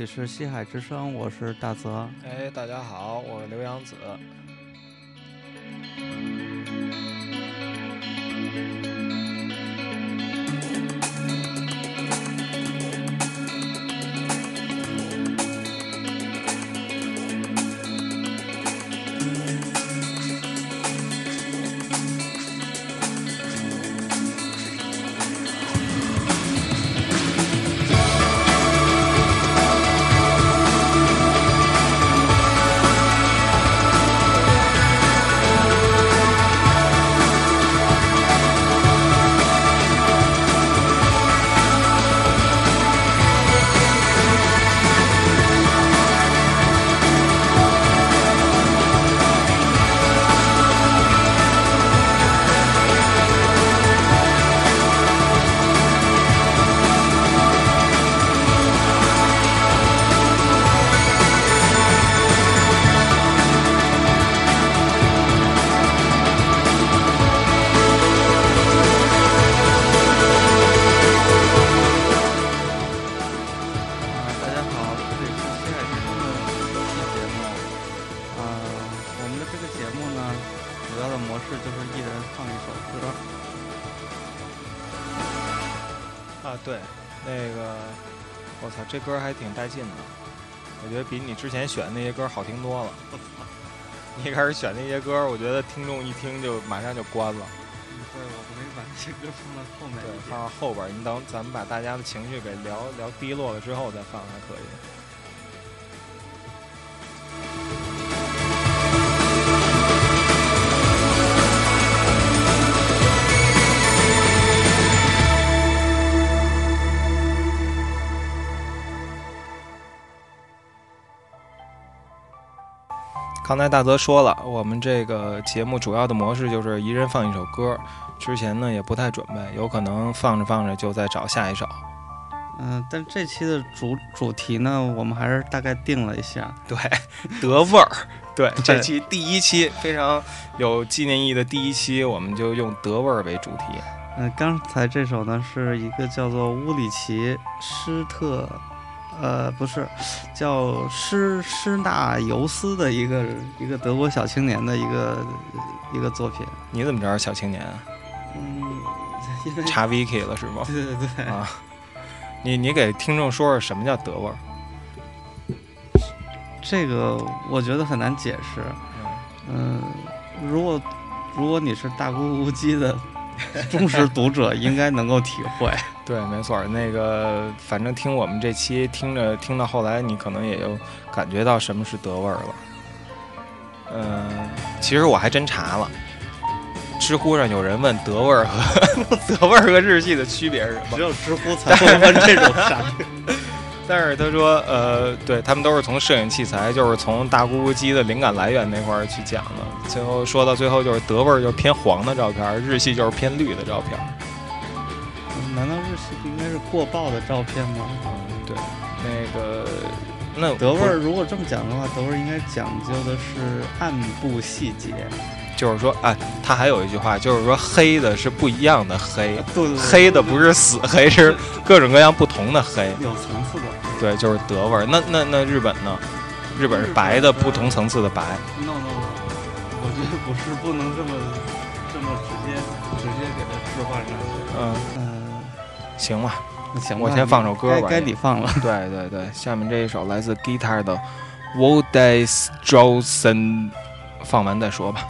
里是西海之声，我是大泽。之前选的那些歌好听多了。你 一开始选那些歌，我觉得听众一听就马上就关了。对，我可以把这歌放到后面对。放到后边儿，你等咱们把大家的情绪给聊聊低落了之后再放还可以。刚才大泽说了，我们这个节目主要的模式就是一人放一首歌。之前呢也不太准备，有可能放着放着就再找下一首。嗯、但这期的主主题呢，我们还是大概定了一下。对，德味儿。对，对这期第一期非常有纪念意义的第一期，我们就用德味儿为主题。嗯、刚才这首呢是一个叫做乌里奇施特，呃，不是，叫施施纳尤斯的一个一个德国小青年的一个一个作品。你怎么知道是小青年啊？嗯，因为查 wiki 了是吗？对对对，啊，你你给听众说说什么叫德味儿？这个我觉得很难解释。嗯，如果如果你是大咕咕鸡的 忠实读者，应该能够体会。对，没错，那个反正听我们这期听着听到后来，你可能也就感觉到什么是德味儿了。嗯、其实我还真查了，知乎上有人问德味儿和 德味儿和日系的区别是什么只，有知乎才会问这种傻逼。但是他说，呃，对他们都是从摄影器材，就是从大咕咕鸡的灵感来源那块儿去讲的。最后说到最后，就是德味儿就是偏黄的照片儿，日系就是偏绿的照片儿。难道日系不应该是过曝的照片吗？嗯，对，那个那德味儿如果这么讲的话，德味儿应该讲究的是暗部细节。就是说，哎，他还有一句话，就是说黑的是不一样的黑，对对对，黑的不是死黑，是各种各样不同的黑。有层次的。对，就是德味儿。那那那日本呢？日本是白的，不同层次的白。No no no，我觉得不是，不能这么这么直接直接给它置换上去。嗯，嗯、行吧。行吧，我先放首歌吧该该你放了。对对对，下面这一首来自 Guitar 的《w o d a s Johnson，放完再说吧。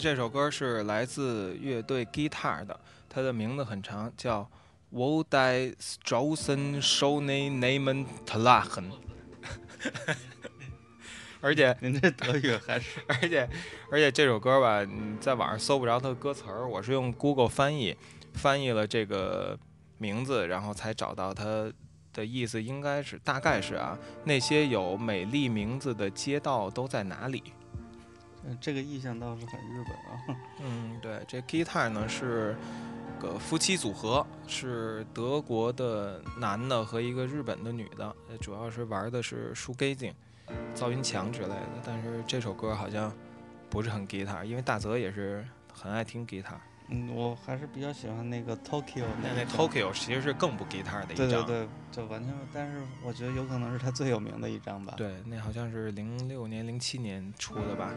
才这首歌是来自乐队 Guitar 的，它的名字很长，叫 w o d i Straussen Schone Namen Tlachen。而且您这德语还是 而且而且这首歌吧，你在网上搜不着它的歌词儿，我是用 Google 翻译翻译了这个名字，然后才找到它的意思，应该是大概是啊，那些有美丽名字的街道都在哪里？嗯这个意象倒是很日本啊。嗯，对，这 Guitar 呢是个夫妻组合，是德国的男的和一个日本的女的，主要是玩的是 s h o g a z i n g 噪音墙之类的。但是这首歌好像不是很 Guitar，因为大泽也是很爱听 Guitar。嗯，我还是比较喜欢那个 Tokyo 那那那个 Tokyo 其实是更不 Guitar 的一张。对对对，就完全，但是我觉得有可能是他最有名的一张吧。，对，那好像是零六年、零七年出的吧。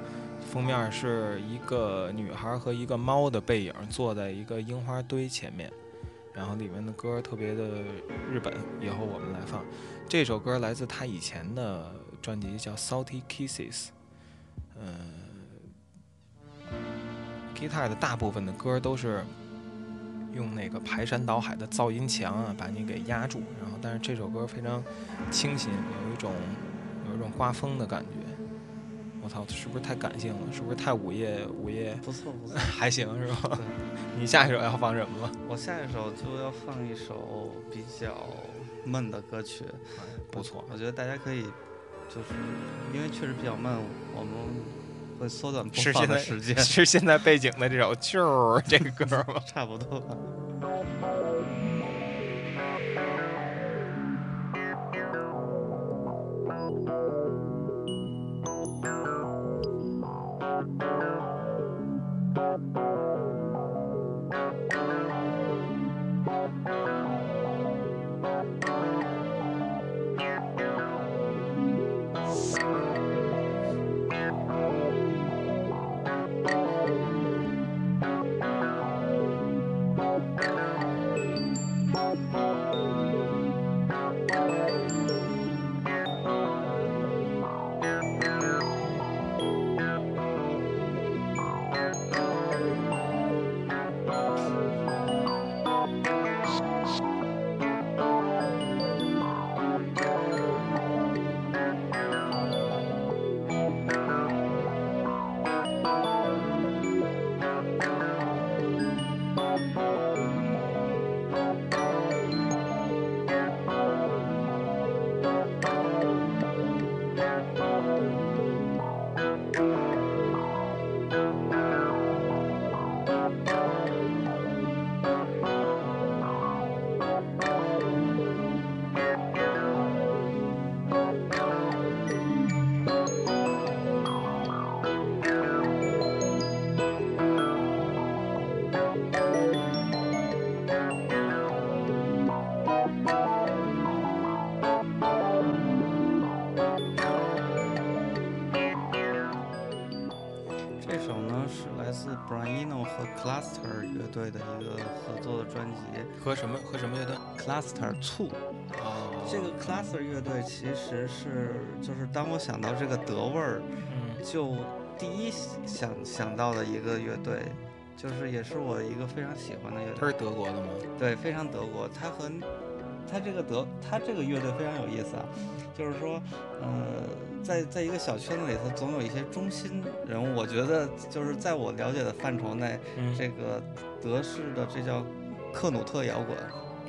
封面是一个女孩和一个猫的背影坐在一个樱花堆前面，然后里面的歌特别的日本。以后我们来放这首歌，来自他以前的专辑叫《Salty Kisses》。嗯，Guitar 的大部分的歌都是用那个排山倒海的噪音墙啊，把你给压住。然后，但是这首歌非常清新，有一种有一种刮风的感觉。我操，是不是太感性了？是不是太午夜午夜？不错不错。还行是吧？你下一首要放什么了？我下一首就要放一首比较闷的歌曲，不错，我觉得大家可以，就是因为确实比较闷，我们会缩短播放的时间，是现在背景的这首啾儿这个歌吗？差不多吧。，Cluster 醋。哦这个 Cluster 乐队其实是，就是当我想到这个德味儿，嗯就第一想想到的一个乐队，就是也是我一个非常喜欢的乐队。它是德国的吗？对，非常德国。它和它这个德，它这个乐队非常有意思啊，就是说，呃，在在一个小圈子里头，总有一些中心人物。我觉得就是在我了解的范畴内，嗯这个德式的这叫克努特摇滚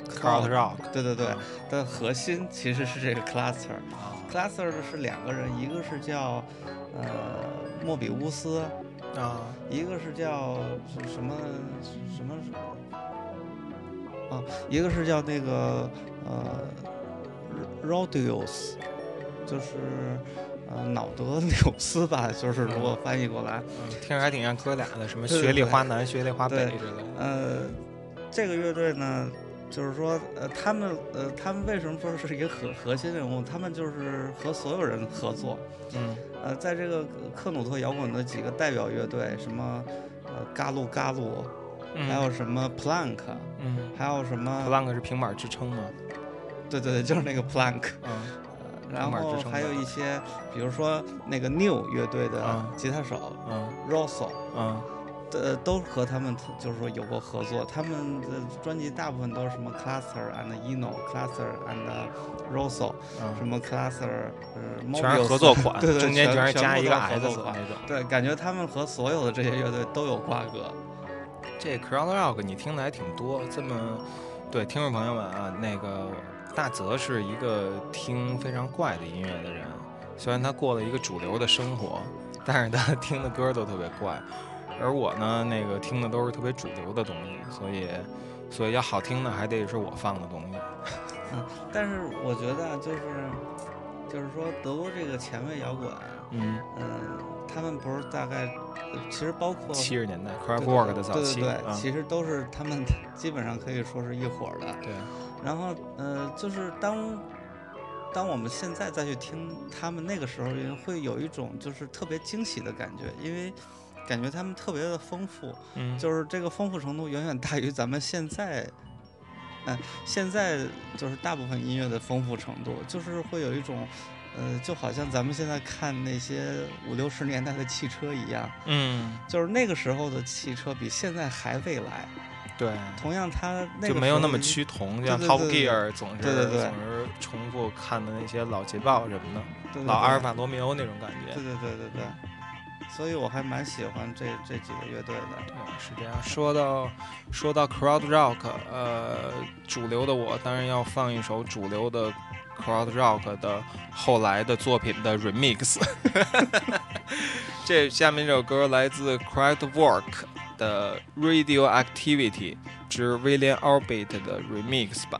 Krautrock，Krautrock，对对对啊，的核心其实是这个 cluster。啊 cluster 是两个人，一个是叫呃莫比乌斯，啊一个是叫是什么什么啊，一个是叫那个呃 Rodius，就是呃脑德纽斯吧，就是如果翻译过来，嗯，听着还挺像哥俩的，什么对对学历花南、学历花北对之类的。呃，这个乐队呢。就是说，呃，他们，呃，他们为什么说是一个核核心人物？他们就是和所有人合作，嗯。呃，在这个克努特摇滚的几个代表乐队，什么呃嘎鲁嘎鲁，嗯，还有什么 Plank，嗯。还有什么，Plank 是平板支撑吗？对对对，就是那个 Plank。嗯。呃然后还有一些，比如说那个 New 乐队的啊吉他手嗯。Rosso，嗯呃，都和他们就是说有过合作。他们的专辑大部分都是什么 Cluster and Eno，Cluster and Rosso，什嗯，么 Cluster，呃，全是合作款，对对，中间全是加一个 S 合作款。那种。对，感觉他们和所有的这些乐队都有瓜葛。这 crowd rock 你听的还挺多，这么对听众朋友们啊，那个大泽是一个听非常怪的音乐的人，虽然他过了一个主流的生活，但是他听的歌都特别怪，而我呢，那个听的都是特别主流的东西，所以所以要好听的还得是我放的东西。嗯但是我觉得啊就是就是说德国这个前卫摇滚，嗯，嗯，他们不是大概，呃其实包括七十年代对 crowd 对 rock 的早期，对对对，啊其实都是他们基本上可以说是一伙儿的。对，然后呃，就是当当我们现在再去听他们那个时候，也会有一种就是特别惊喜的感觉，因为感觉他们特别的丰富，嗯，就是这个丰富程度远远大于咱们现在。嗯、现在就是大部分音乐的丰富程度，就是会有一种，呃，就好像咱们现在看那些五六十年代的汽车一样，嗯，就是那个时候的汽车比现在还未来。对。同样，它那就个没有那么趋同，像 Top Gear 总是对对对总是重复看的那些老捷豹什么的，老阿尔法罗密欧那种感觉。对对对对对，所以我还蛮喜欢这这几个乐队的。对，是这样。说到说到 crowd rock，呃，主流的我当然要放一首主流的 crowd rock 的后来的作品的 remix。这下面这首歌来自 crowd work 的 Radioactivity 之 William Orbit 的 remix 版。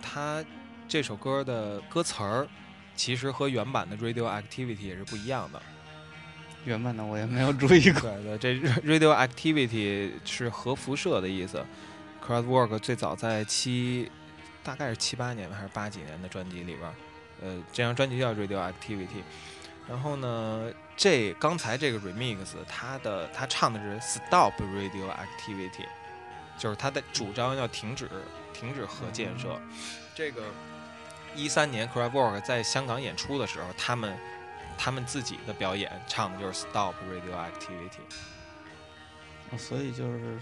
他这首歌的歌词儿其实和原版的 Radioactivity 也是不一样的。原版的我也没有注意过。对对，这 Radioactivity 是核辐射的意思。Kraftwerk 最早在七，大概是七八年还是八几年的专辑里边，呃，这张专辑叫 Radioactivity。然后呢，这刚才这个 remix，他的他唱的是 Stop Radioactivity，就是他的主张要停止停止核建设。这个一三年 Kraftwerk 在香港演出的时候，他们他们自己的表演唱的就是 Stop Radioactivity，哦所以就是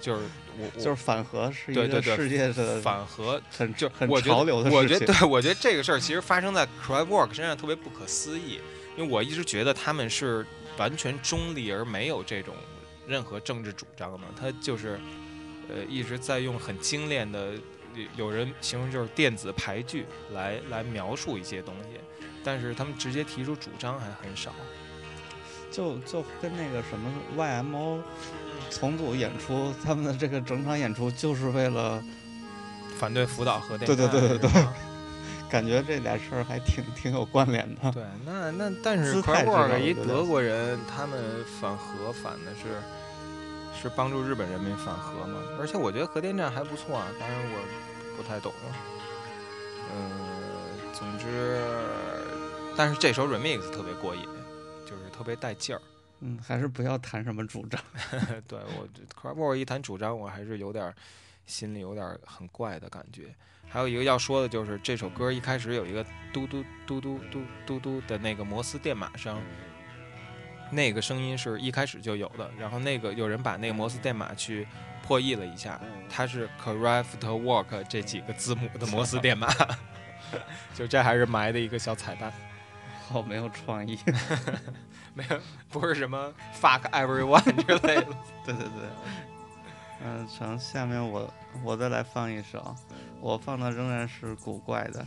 就是我 我就是反核是一个对对对世界的反核很就很潮流的事情。我觉得对，我觉得这个事儿其实发生在 Kraftwerk 身上特别不可思议，因为我一直觉得他们是完全中立而没有这种任何政治主张的，他就是呃一直在用很精炼的，有有人形容就是电子排句来来描述一些东西，但是他们直接提出主张还很少。就就跟那个什么 YMO 重组演出，他们的这个整场演出就是为了反对福岛核电对对站对对对感觉这俩事儿还挺挺有关联的。对，那那但是 c r 一德国人，他们反核反的是是帮助日本人民反核嘛？而且我觉得核电站还不错啊，当然我不太懂。嗯，总之，但是这首 remix 特别过瘾，就是特别带劲儿。嗯，还是不要谈什么主张。对我 c r a f o r 一谈主张，我还是有点儿心里有点儿很怪的感觉。还有一个要说的就是这首歌一开始有一个嘟嘟嘟嘟嘟嘟嘟的那个摩斯电码声，那个声音是一开始就有的。然后那个有人把那个摩斯电码去破译了一下，它是 craftwork 这几个字母的摩斯电码，就这还是埋的一个小彩蛋，好没有创意。没有不是什么 fuck everyone 之类的。对对对。嗯，成，下面我我再来放一首，我放的仍然是古怪的，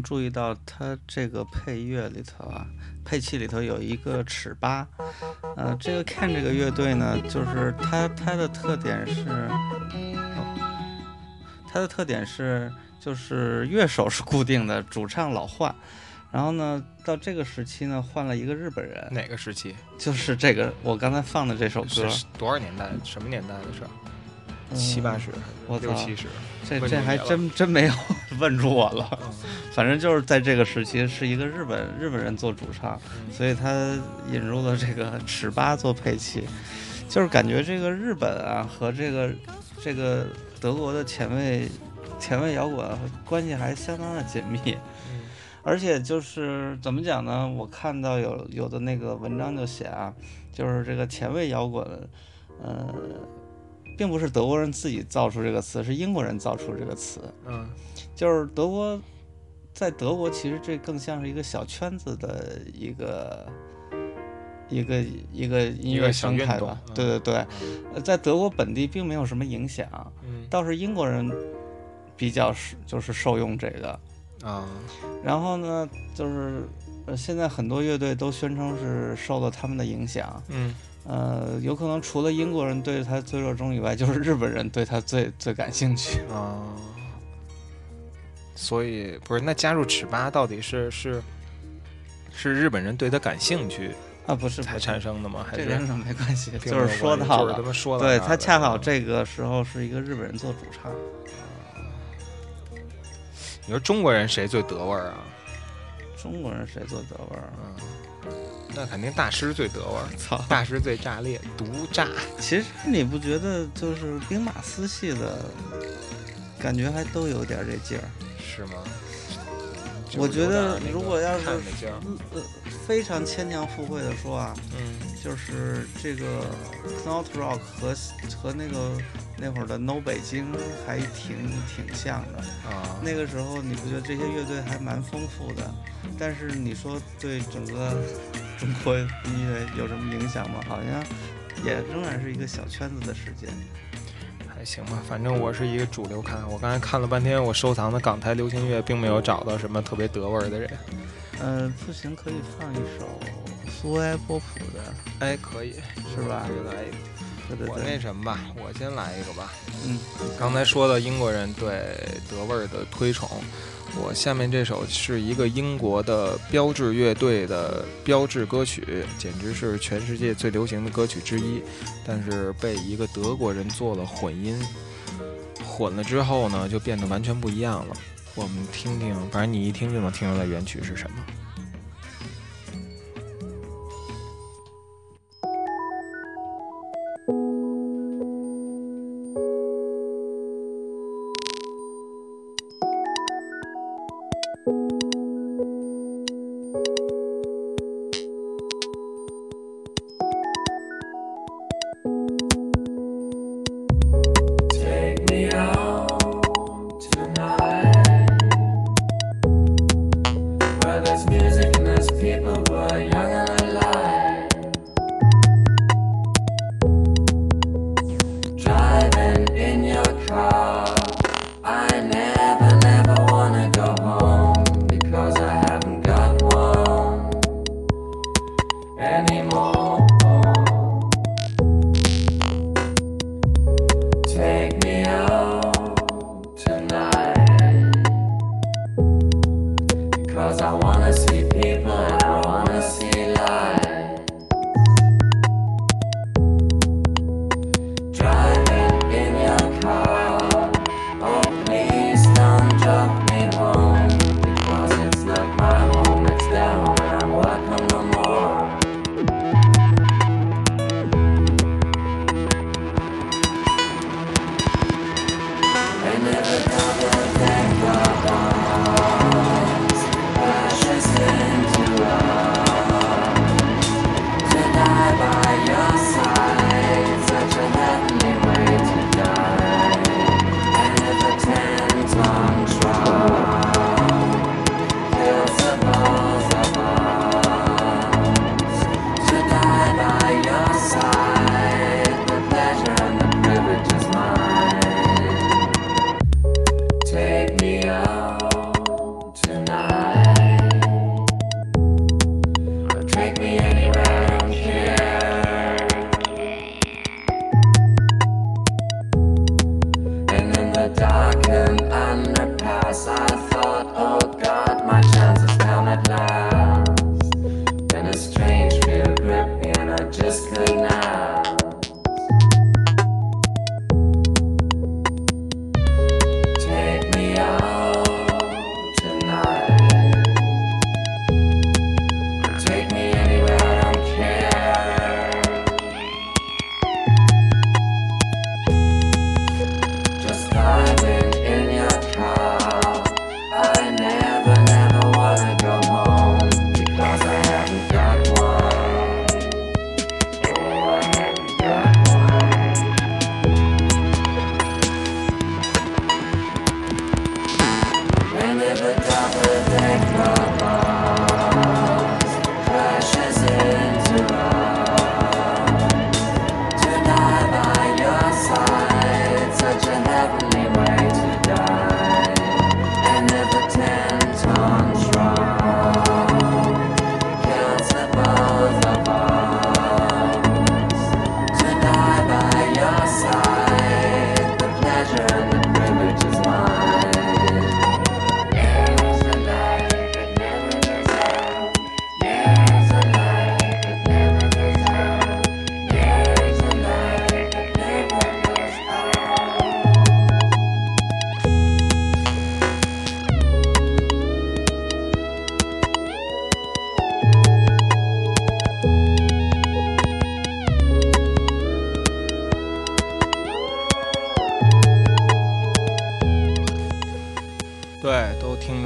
能注意到它这个配乐里头啊，配器里头有一个尺八。呃，这个 Can 这个乐队呢，就是它它的特点是，哦它的特点是就是乐手是固定的，主唱老换。然后呢，到这个时期呢，换了一个日本人，哪个时期？就是这个我刚才放的这首歌。是多少年代？什么年代的事儿？嗯七八十，我操六七十。这这还真真没有问住我了。反正就是在这个时期，是一个日本日本人做主唱，嗯所以他引入了这个尺八做配器，就是感觉这个日本啊和这个这个德国的前卫前卫摇滚关系还相当的紧密。嗯而且就是怎么讲呢？我看到有有的那个文章就写啊，就是这个前卫摇滚，呃，并不是德国人自己造出这个词，是英国人造出这个词。嗯就是德国，在德国其实这更像是一个小圈子的一个一个一个音乐生态。吧对对对，呃在德国本地并没有什么影响，嗯倒是英国人比较是就是受用这个。啊然后呢，就是呃现在很多乐队都宣称是受了他们的影响。嗯呃，有可能除了英国人对他最热衷以外，就是日本人对他最最感兴趣。啊，所以不是那加入尺八到底是是是日本人对他感兴趣啊，不是才产生的吗？还是这跟什么没关系，就是说到了就是他们说到对他恰好嗯这个时候是一个日本人做主唱，你说中国人谁最得味儿啊？中国人谁最得味儿？嗯，那肯定大师最得味儿，操！大师最炸裂，独炸。其实你不觉得就是兵马司系的感觉还都有点这劲儿？是吗？我觉得如果要是呃，非常牵强附会的说啊，嗯就是这个 Knot Rock 和和那个那会儿的 No 北京还挺挺像的。啊，那个时候你不觉得这些乐队还蛮丰富的？但是你说对整个中国音乐有什么影响吗？好像也仍然是一个小圈子的世界。还行吧，反正我是一个主流看。我刚才看了半天，我收藏的港台流行乐，并没有找到什么特别德味儿的人。嗯，不行，可以放一首苏埃波普的，哎，可以，是吧可以来一个。我那什么吧，我先来一个吧。嗯，刚才说到英国人对德味儿的推崇，我下面这首是一个英国的标志乐队的标志歌曲，简直是全世界最流行的歌曲之一，但是被一个德国人做了混音，混了之后呢，就变得完全不一样了。我们听听，反正你一听就能听出来原曲是什么。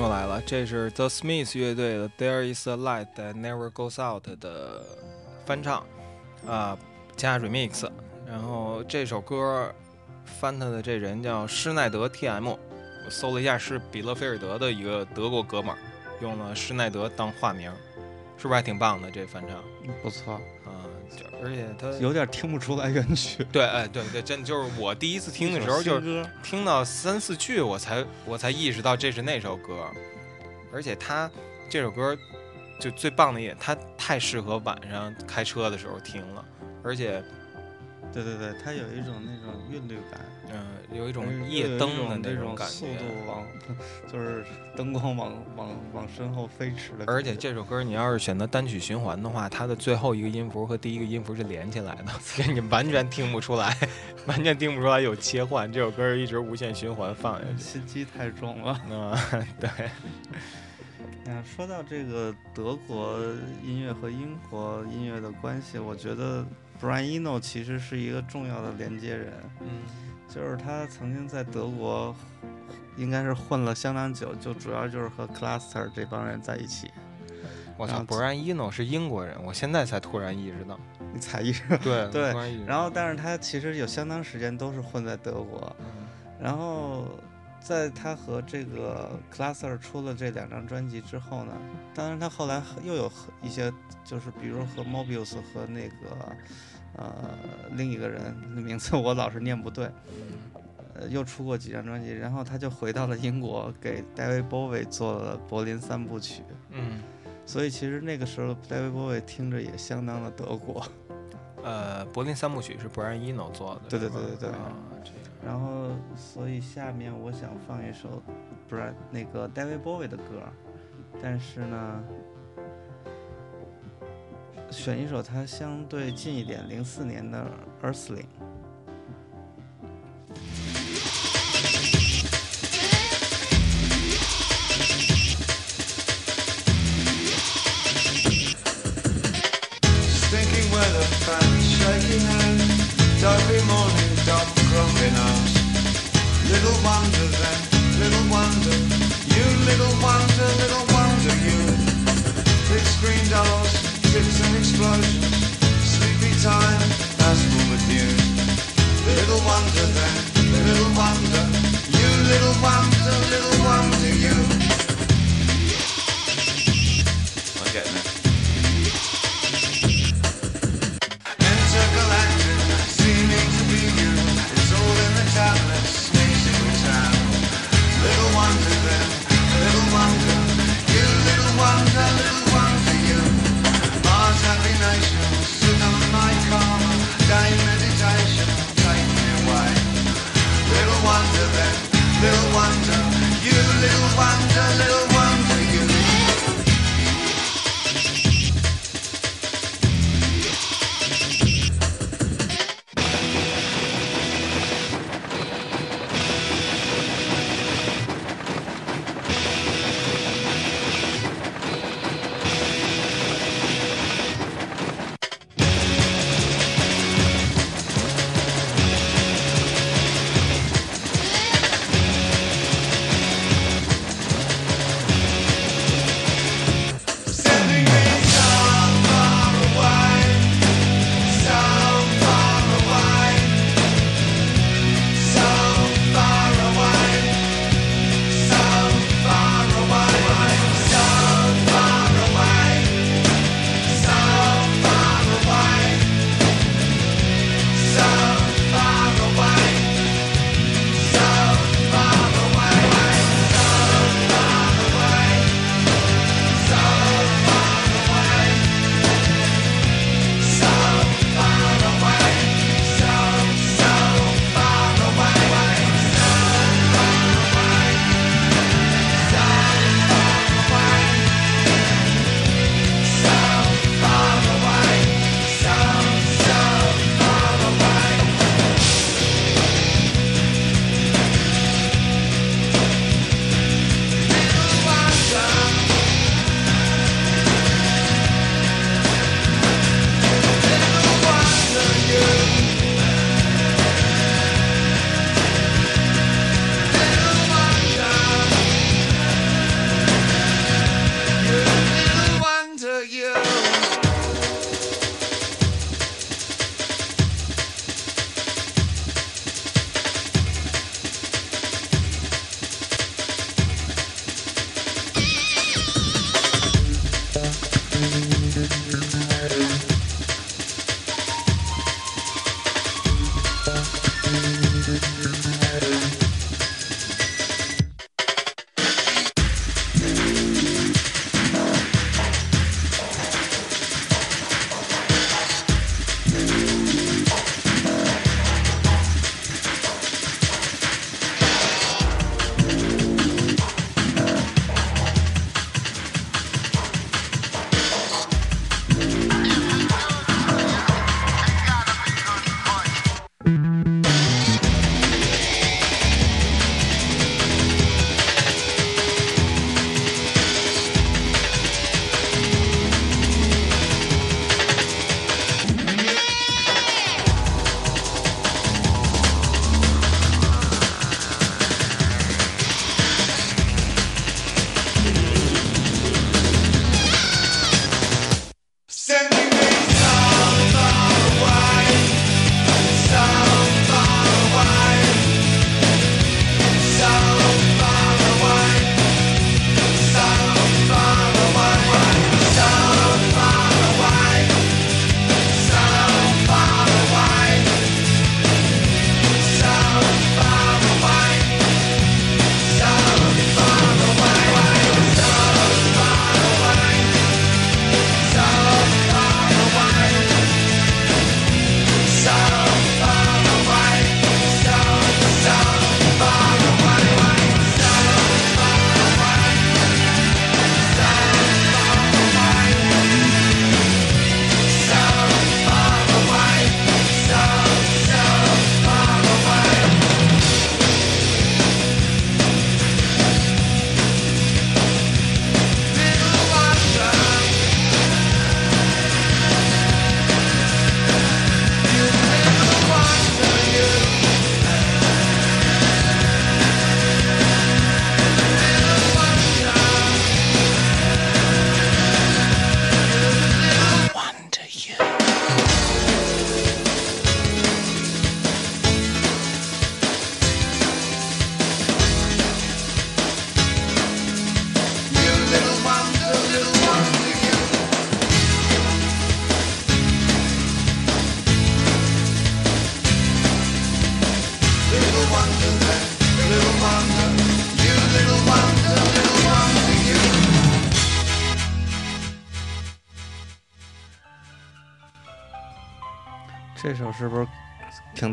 都听出来了，这是 The Smiths 乐队的《There Is a Light That Never Goes Out》的翻唱，啊、加 remix。然后这首歌翻他的这人叫施耐德 T.M，我搜了一下，是比勒菲尔德的一个德国哥们儿，用了施耐德当化名，是不是还挺棒的这翻唱不错，而且他有点听不出来原曲。对，哎，对对，真的就是我第一次听的时候，就是歌，听到三四句，我才我才意识到这是那首歌，而且他这首歌就最棒的一点，它太适合晚上开车的时候听了，而且对对对，它有一种那种韵律感，嗯、有一种夜灯的那种那感种速觉。度往，就是灯光往往往身后飞驰的。而且这首歌你要是选择单曲循环的话，它的最后一个音符和第一个音符是连起来的，所以你完全听不出来，完全听不出来有切换。这首歌一直无限循环放下去。心机太重了。嗯、对，嗯，说到这个德国音乐和英国音乐的关系，我觉得 Brian Eno 其实是一个重要的连接人，嗯就是他曾经在德国应该是混了相当久，就主要就是和 Cluster 这帮人在一起。我操，Brian Eno 是英国人，我现在才突然意识到。你才意识 到对 然后但是他其实有相当时间都是混在德国，嗯然后在他和这个 Cluster 出了这两张专辑之后呢，当然他后来又有和一些，就是比如和 Mobius 和那个呃另一个人的名字我老是念不对，呃又出过几张专辑，然后他就回到了英国，给 David Bowie 做了柏林三部曲。嗯，所以其实那个时候，David Bowie 听着也相当的德国。呃，柏林三部曲是 Brian Eno 做的，对对对对对所以下面我想放一首，不是那个 David Bowie 的歌，但是呢，选一首它相对近一点，零四年的 Earthling。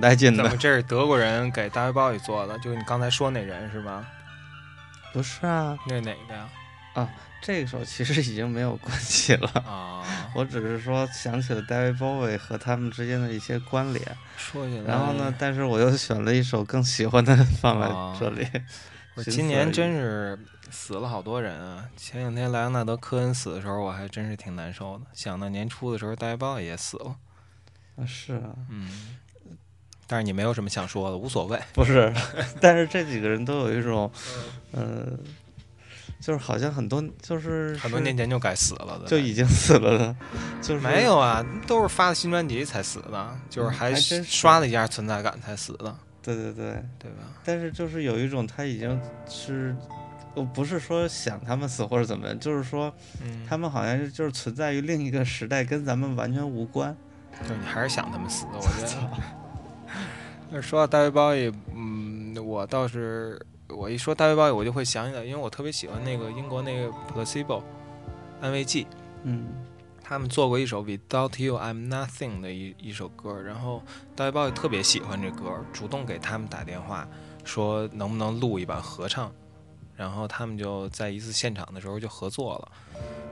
带劲的？怎么这是德国人给大卫鲍伊做的？就是你刚才说那人是吧？不是啊，那是哪个呀？啊这首其实已经没有关系了。啊，我只是说想起了 David Bowie 和他们之间的一些关联，说起来，然后呢，但是我又选了一首更喜欢的放在这里。我今年真是死了好多人啊！前两天莱昂纳德·科恩死的时候，我还真是挺难受的。想到年初的时候，大卫鲍伊也死了，啊是啊，嗯。但是你没有什么想说的，无所谓。不是，但是这几个人都有一种，呃，就是好像很多就是很多年前就该死了的，就已经死了的，就是没有啊，都是发的新专辑才死的，就是嗯还刷了一下存在感才死的，对对对，对吧？但是就是有一种他已经是，我不是说想他们死或者怎么样，就是说嗯，他们好像就是存在于另一个时代，跟咱们完全无关。就是你还是想他们死，我觉得。那说到大卫鲍伊，嗯，我倒是我一说大卫鲍伊，我就会想起来，因为我特别喜欢那个英国那个 Placebo 安慰剂，嗯。他们做过一首 Without You I'm Nothing 的一一首歌，然后大卫鲍伊特别喜欢这歌，主动给他们打电话说能不能录一版合唱，然后他们就在一次现场的时候就合作了。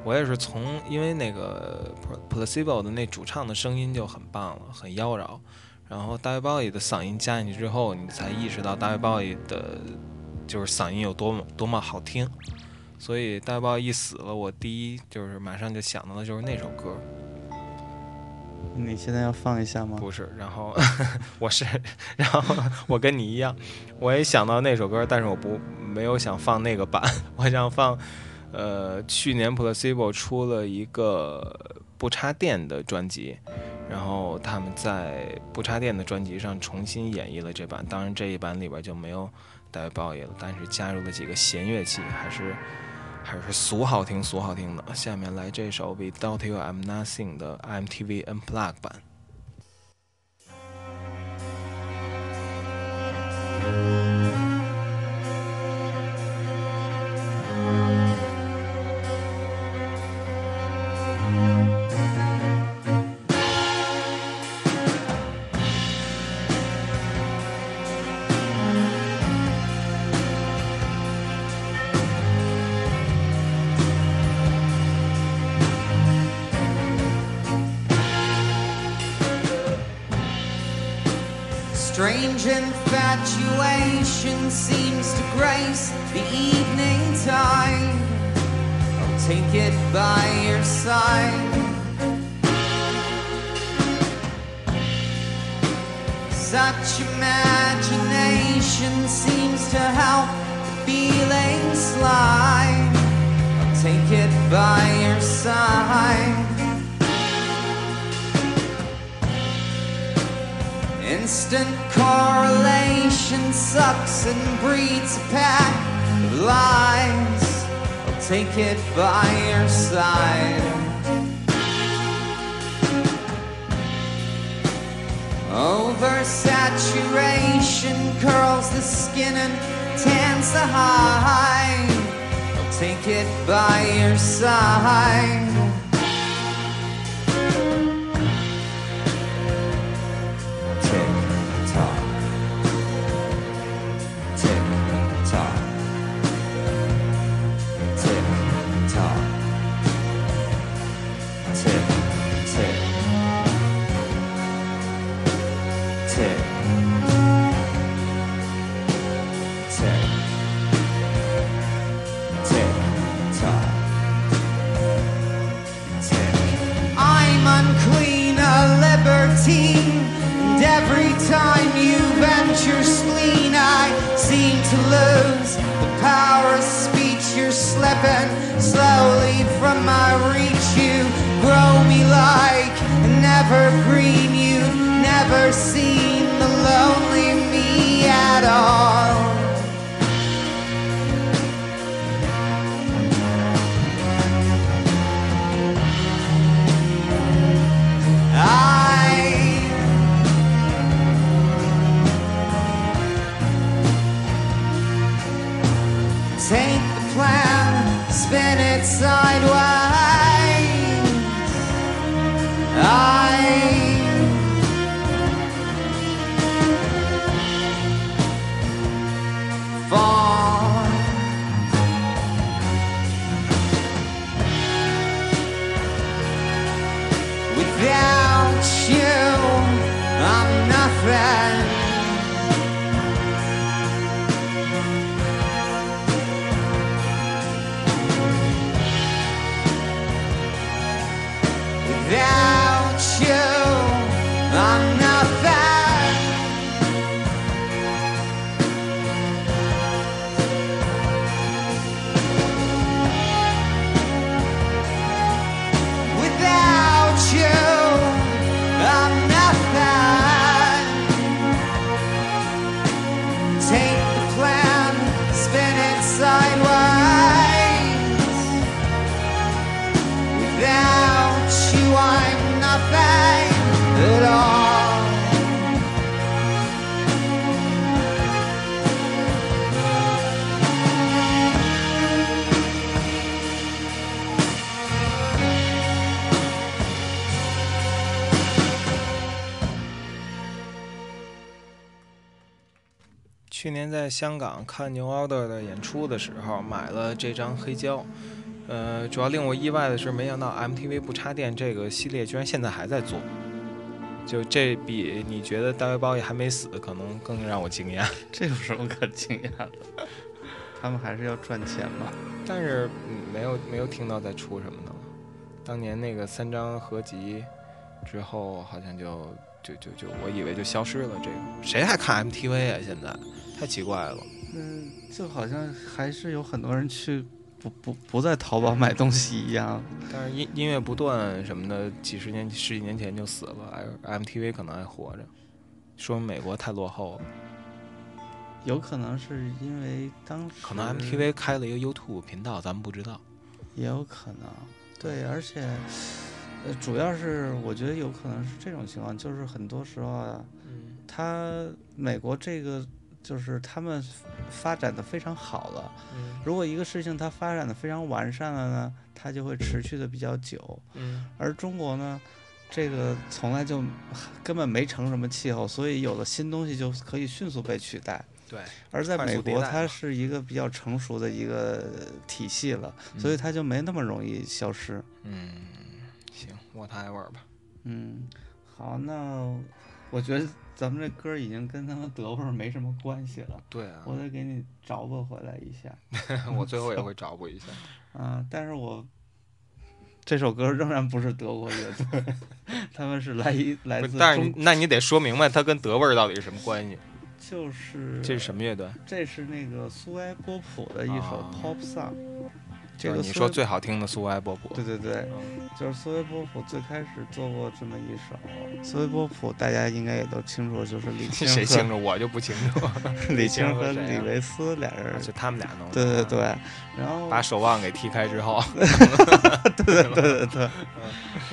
我也是从因为那个 Pla- Placebo 的那主唱的声音就很棒了，很妖娆，然后大卫鲍伊的嗓音加进去之后，你才意识到大卫鲍伊的就是嗓音有多么多么好听。所以大卫鲍伊一死了，我第一就是马上就想到的就是那首歌，你现在要放一下吗？不是，然后 我是，然后我跟你一样，我也想到那首歌，但是我不没有想放那个版，我想放，呃，去年 Placebo 出了一个不插电的专辑，然后他们在不插电的专辑上重新演绎了这版，当然这一版里边就没有带包爷了，但是加入了几个弦乐器，还是还是俗好听，俗好听的。下面来这首《Without You I'm Nothing》的 MTV unplugged 版。Such imagination seems to help the feeling slide. I'll take it by your side. Instant correlation sucks and breeds a pack of lies. I'll take it by your side. Oversaturation curls the skin and tans the hide. I'll take it by your side. You're slowly from my reach. You grow me like an evergreen. You've never seen 年在香港看 New Order 的演出的时候，买了这张黑胶。呃，主要令我意外的是，没想到 MTV 不插电这个系列居然现在还在做。就这比你觉得大卫鲍伊还没死，可能更让我惊讶。这有什么可惊讶的？他们还是要赚钱嘛。但是、嗯、没有没有听到再出什么的了。当年那个三张合集之后，好像就就就就我以为就消失了。这个谁还看 MTV 啊？现在太奇怪了。嗯，就好像还是有很多人去不不不在淘宝买东西一样。但是音音乐不断什么的，几十年、十几年前就死了，M MTV 可能还活着，说明美国太落后了。有可能是因为当时可能 MTV 开了一个 YouTube 频道，咱们不知道。也有可能，对，而且呃，主要是我觉得有可能是这种情况，就是很多时候啊，嗯他美国这个就是他们发展的非常好了。嗯如果一个事情它发展的非常完善了呢，它就会持续的比较久。嗯而中国呢，这个从来就根本没成什么气候，所以有了新东西就可以迅速被取代。对，而在美国，它是一个比较成熟的一个体系了，所以它就没那么容易消失。嗯，行，whatever 吧。嗯，好，那我觉得咱们这歌已经跟他们德味儿没什么关系了，对啊，我得给你找补回来一下。我最后也会找补一下。啊，但是我这首歌仍然不是德国乐队，他们是来一来自但是，那你得说明白它跟德味儿到底是什么关系？就是这是什么乐队？这是那个苏埃波普的一首啊 pop song。这个苏维说最好听的苏维埃波普。对对对，嗯就是苏维波普最开始做过这么一首。苏维波普大家应该也都清楚，就是李青谁清楚？我就不清楚。李青青和李维斯俩人。就他们俩弄的。对对对啊，，然后把守望给踢开之后，对对对对对，嗯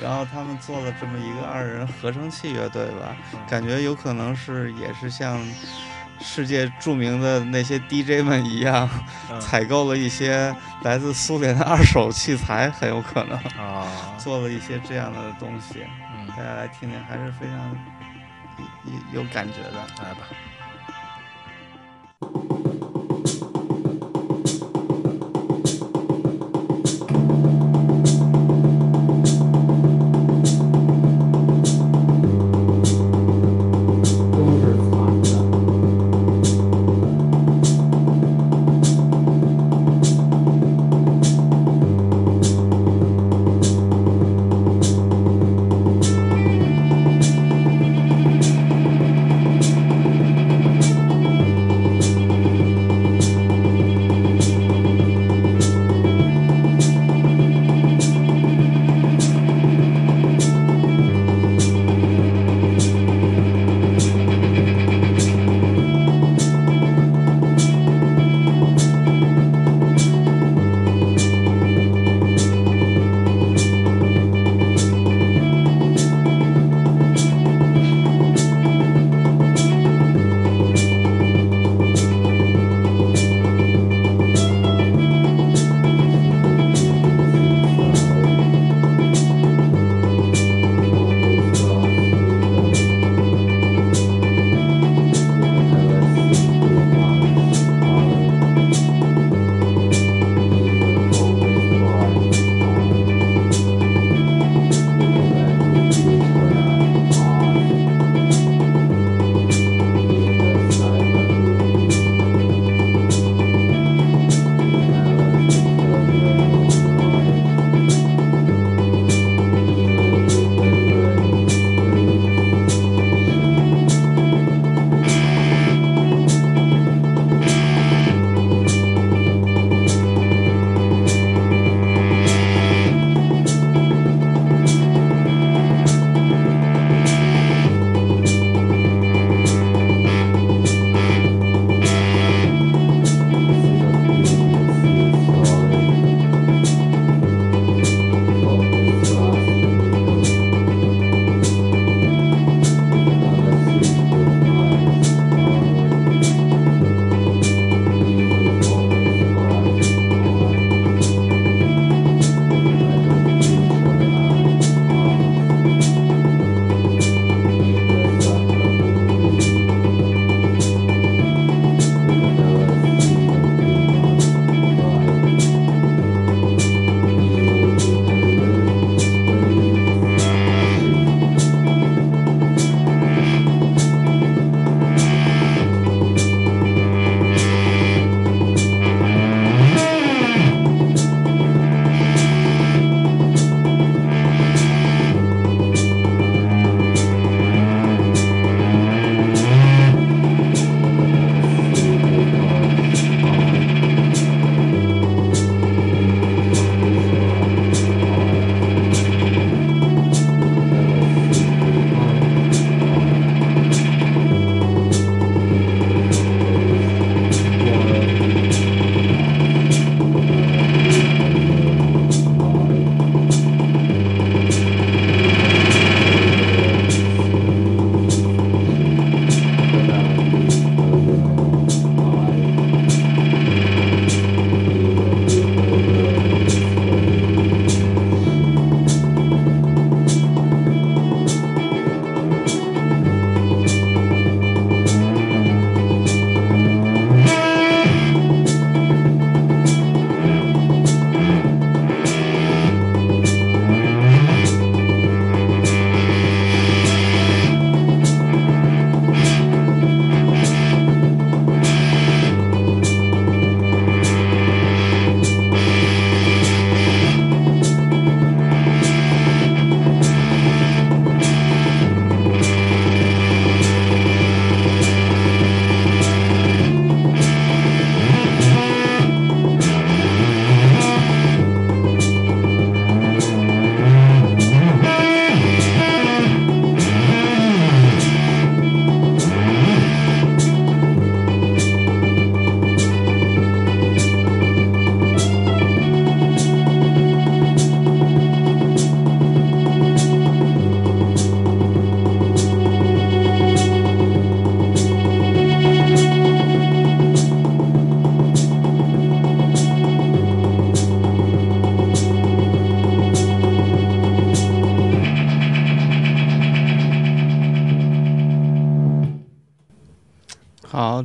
然后他们做了这么一个二人合成器乐队吧，嗯感觉有可能是也是像世界著名的那些 DJ 们一样，嗯采购了一些来自苏联的二手器材，很有可能啊，做了一些这样的东西。嗯，大家来听听，还是非常有有感觉的。来吧。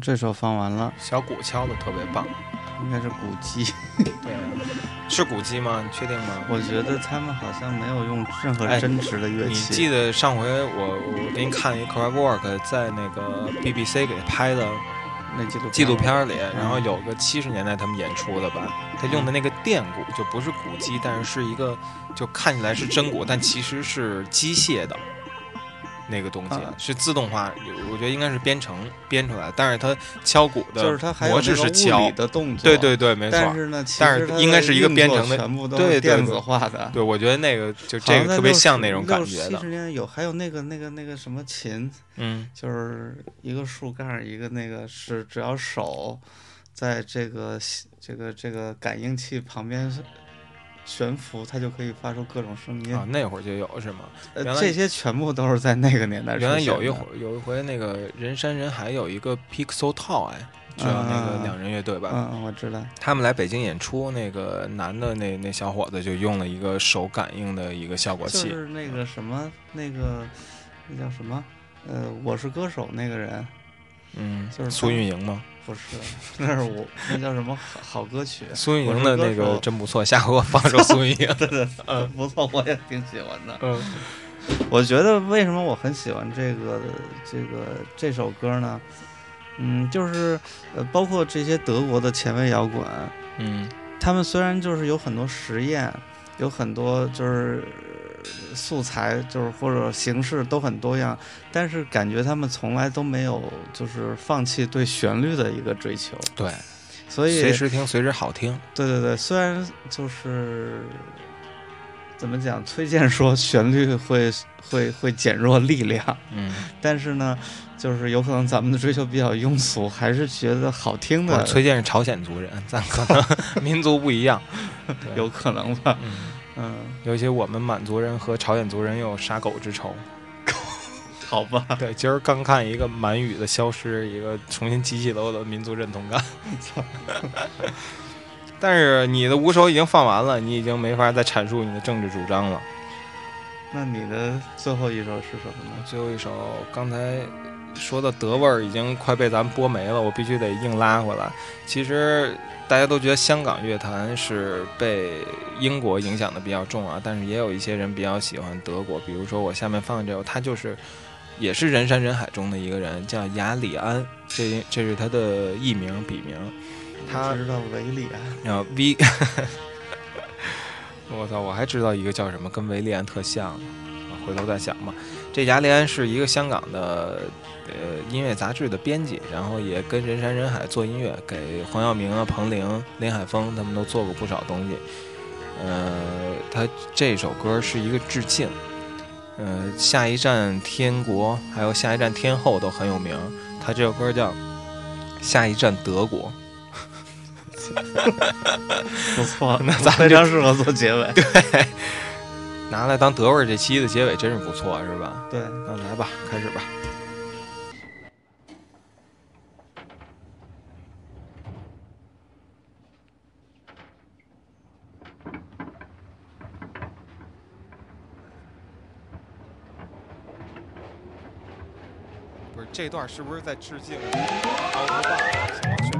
这首放完了，小鼓敲的特别棒。应该是鼓机。对，是鼓机吗？你确定吗？我觉得他们好像没有用任何哎真实的乐器你。记得上回我我给你看一个 crowd work，在那个 BBC 给拍的那纪录纪录片儿里，嗯然后有个七十年代他们演出的吧，他用的那个电鼓就不是鼓机，但是是一个就看起来是真鼓，但其实是机械的。那个东西啊是自动化，我觉得应该是编程编出来的，但是它敲鼓的就是它还有模式是敲物理，的动作。对对对，没错。但是呢，其但是实应该是一个编程的全部都是电子化的。对，我觉得那个就这个特别像那种感觉的六七，十年有还有那个那个那个什么琴，嗯，就是一个树干，一个那个是只要手在这个这个这个感应器旁边悬浮，它就可以发出各种声音。啊，那会儿就有是吗？呃这些全部都是在那个年代原来有一会儿有一回那个人山人海有一个 Pixel Toy，知道那个嗯两人乐队吧？嗯，嗯，我知道。他们来北京演出，那个男的那那小伙子就用了一个手感应的一个效果器就，是那个什么，那个那叫什么？呃，我是歌手那个人嗯，就是苏运莹吗？不是，那是我那叫什么好好歌曲？苏运莹的那个真不错，下回我放首苏运莹。嗯，不错，我也挺喜欢的。嗯我觉得为什么我很喜欢这个这个这首歌呢？嗯，就是呃，包括这些德国的前卫摇滚，嗯他们虽然就是有很多实验，有很多就是呃素材，就是或者形式都很多样，但是感觉他们从来都没有就是放弃对旋律的一个追求，对，所以随时听，随时好听。对对对，虽然就是怎么讲，崔健说旋律会会会减弱力量，嗯，但是呢，就是有可能咱们的追求比较庸俗，还是觉得好听的，崔健是朝鲜族人，咱可能 民族不一样。有可能吧。嗯，嗯，尤其我们满族人和朝鲜族人有杀狗之仇。好吧。对，今儿刚看一个满语的消失，一个重新激起了我的民族认同感。但是你的五首已经放完了，你已经没法再阐述你的政治主张了。那你的最后一首是什么呢？最后一首刚才说的德味儿已经快被咱们播没了，我必须得硬拉回来。其实大家都觉得香港乐坛是被英国影响的比较重啊，但是也有一些人比较喜欢德国，比如说我下面放的这首，他就是也是人山人海中的一个人，叫雅里安，这这是他的艺名笔名，他我知道维里安，然后 V，我操，我还知道一个叫什么，跟维利安特像回头再想吧。这雅利安是一个香港的呃音乐杂志的编辑，然后也跟人山人海做音乐，给黄耀明啊、彭羚、林海峰他们都做过不少东西。呃，他这首歌是一个致敬，呃，下一站天国，还有下一站天后都很有名。他这首歌叫《下一站德国》。不错，那咱非常适合做结尾。拿来当德味儿这期的结尾真是不错，是吧？对，那来吧，开始吧。不是这段是不是在致敬奥特曼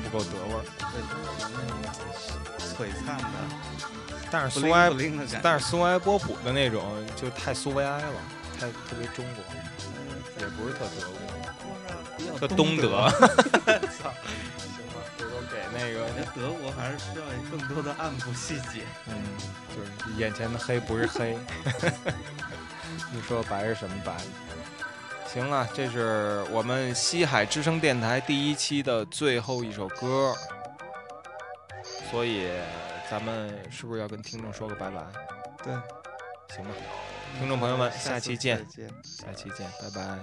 不够德味儿。璀璨的、但是苏埃，但是苏埃波普的那种就太苏维埃了，太特别中国，也不是特德国，特东德。操！行吧，回头给那个德国还是需要更多的暗部细节。嗯，就是眼前的黑不是黑，你说白是什么白？行啊，这是我们西海之声电台第一期的最后一首歌，所以咱们是不是要跟听众说个拜拜？对，行吧，听众朋友们，下期见。下期见，拜拜。